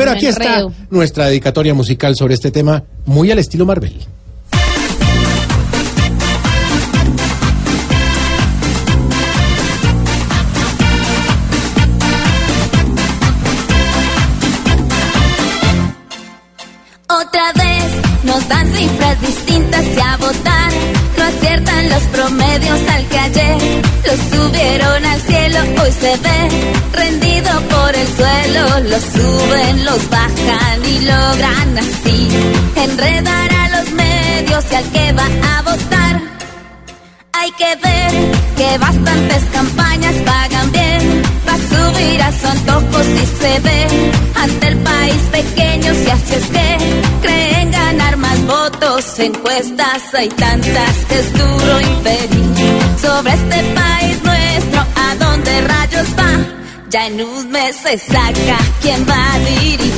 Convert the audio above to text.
Pero aquí está nuestra dedicatoria musical sobre este tema, muy al estilo Marvel. Otra vez nos dan cifras distintas y a votar no aciertan los promedios al que ayer los. Hoy se ve rendido por el suelo, los suben, los bajan y logran así enredar a los medios y al que va a votar. Hay que ver que bastantes campañas pagan bien para subir a su antojo si se ve ante el país pequeño si así es que creen ganar más votos encuestas hay tantas que es ya en un mes se saca quién va a dirigir